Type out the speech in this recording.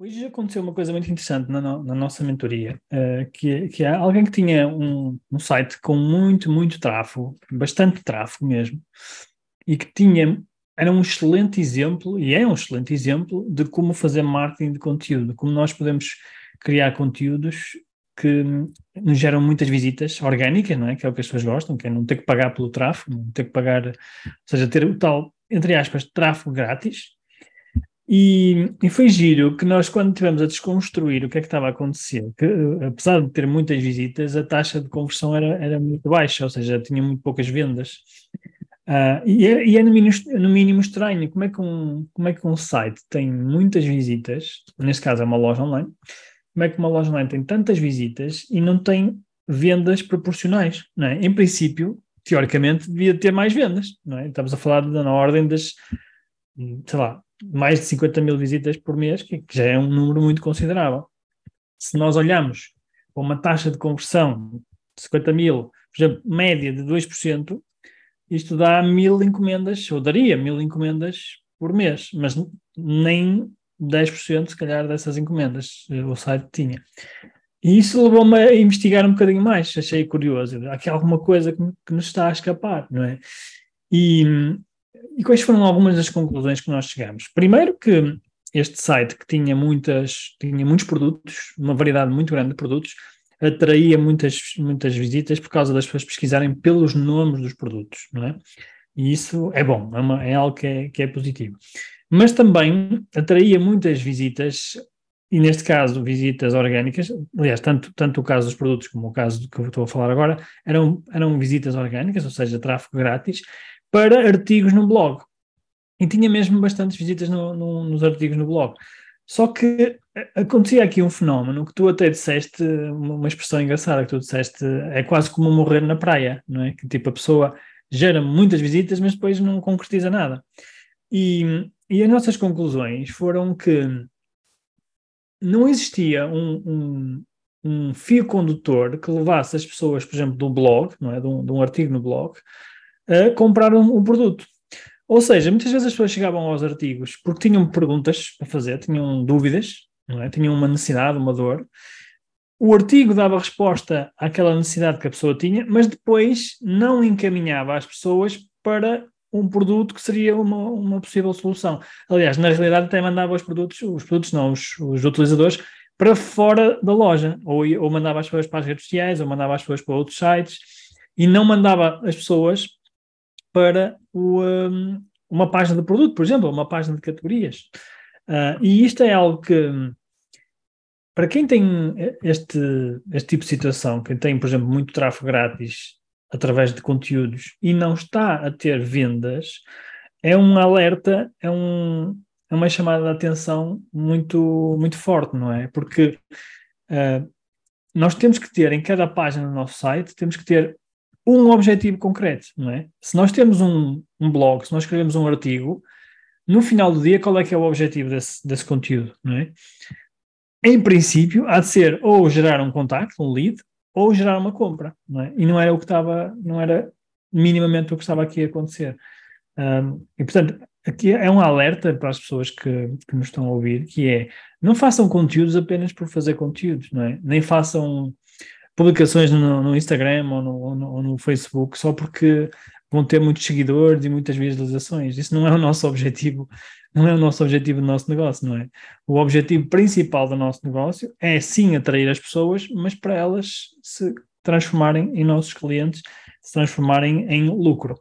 Hoje aconteceu uma coisa muito interessante na, no, na nossa mentoria, uh, que, que é alguém que tinha um, um site com muito, muito tráfego, bastante tráfego mesmo, e que tinha, era um excelente exemplo, e é um excelente exemplo, de como fazer marketing de conteúdo, como nós podemos criar conteúdos que nos geram muitas visitas orgânicas, não é? Que é o que as pessoas gostam, que é não ter que pagar pelo tráfego, não ter que pagar, ou seja, ter o tal, entre aspas, tráfego grátis, e, e, foi giro que nós, quando tivemos a desconstruir o que é que estava a acontecer, que apesar de ter muitas visitas, a taxa de conversão era, era muito baixa, ou seja, tinha muito poucas vendas. Uh, e, é, e é no mínimo, no mínimo, estranho, como é, que um, como é que um site tem muitas visitas, neste caso é uma loja online, como é que uma loja online tem tantas visitas e não tem vendas proporcionais, não é? Em princípio, teoricamente, devia ter mais vendas, não é? Estamos a falar de, na ordem das, sei lá, mais de 50 mil visitas por mês, que já é um número muito considerável. Se nós olhamos para uma taxa de conversão de 50 mil, por exemplo, média de 2%, isto dá mil encomendas, ou daria mil encomendas por mês, mas nem 10% se calhar dessas encomendas o site tinha. E isso levou-me a investigar um bocadinho mais, achei curioso. Há aqui alguma coisa que, que nos está a escapar, não é? E, e quais foram algumas das conclusões que nós chegamos? Primeiro que este site que tinha muitas, tinha muitos produtos, uma variedade muito grande de produtos, atraía muitas, muitas visitas por causa das pessoas pesquisarem pelos nomes dos produtos, não é? E isso é bom, é, uma, é algo que é, que é positivo. Mas também atraía muitas visitas, e neste caso visitas orgânicas, aliás, tanto, tanto o caso dos produtos como o caso do que eu estou a falar agora, eram, eram visitas orgânicas, ou seja, tráfego grátis, para artigos no blog. E tinha mesmo bastantes visitas no, no, nos artigos no blog. Só que acontecia aqui um fenómeno que tu até disseste, uma expressão engraçada que tu disseste, é quase como morrer na praia, não é? Que tipo a pessoa gera muitas visitas, mas depois não concretiza nada. E, e as nossas conclusões foram que não existia um, um, um fio condutor que levasse as pessoas, por exemplo, do blog, não é? de um, de um artigo no blog, a comprar um, um, produto. Ou seja, muitas vezes as pessoas chegavam aos artigos porque tinham perguntas para fazer, tinham dúvidas, é? tinham uma necessidade, uma dor. O artigo dava resposta àquela necessidade que a pessoa tinha, mas depois não encaminhava as pessoas para um produto que seria uma, uma possível solução. Aliás, na realidade até mandava os produtos, os produtos não, os, os utilizadores, para fora da loja, ou, ou mandava as pessoas para as redes sociais, ou mandava as pessoas para outros sites, e não mandava as pessoas para o, um, uma página de produto, por exemplo, uma página de categorias. Uh, e isto é algo que, para quem tem este, este tipo de situação, quem tem, por exemplo, muito tráfego grátis através de conteúdos e não está a ter vendas, é um alerta, é, um, é uma chamada de atenção muito, muito forte, não é? Porque uh, nós temos que ter em cada página do nosso site, temos que ter um objetivo concreto, não é? Se nós temos um, um blog, se nós escrevemos um artigo, no final do dia, qual é que é o objetivo desse, desse conteúdo, não é? Em princípio, há de ser ou gerar um contacto, um lead, ou gerar uma compra, não é? E não era o que estava, não era minimamente o que estava aqui a acontecer. Um, e, portanto, aqui é um alerta para as pessoas que, que nos estão a ouvir, que é, não façam conteúdos apenas por fazer conteúdos, não é? Nem façam publicações no, no Instagram ou no, ou no, ou no Facebook só porque vão ter muitos seguidores e muitas visualizações. Isso não é o nosso objetivo, não é o nosso objetivo do nosso negócio, não é? O objetivo principal do nosso negócio é sim atrair as pessoas, mas para elas se transformarem em nossos clientes, se transformarem em lucro.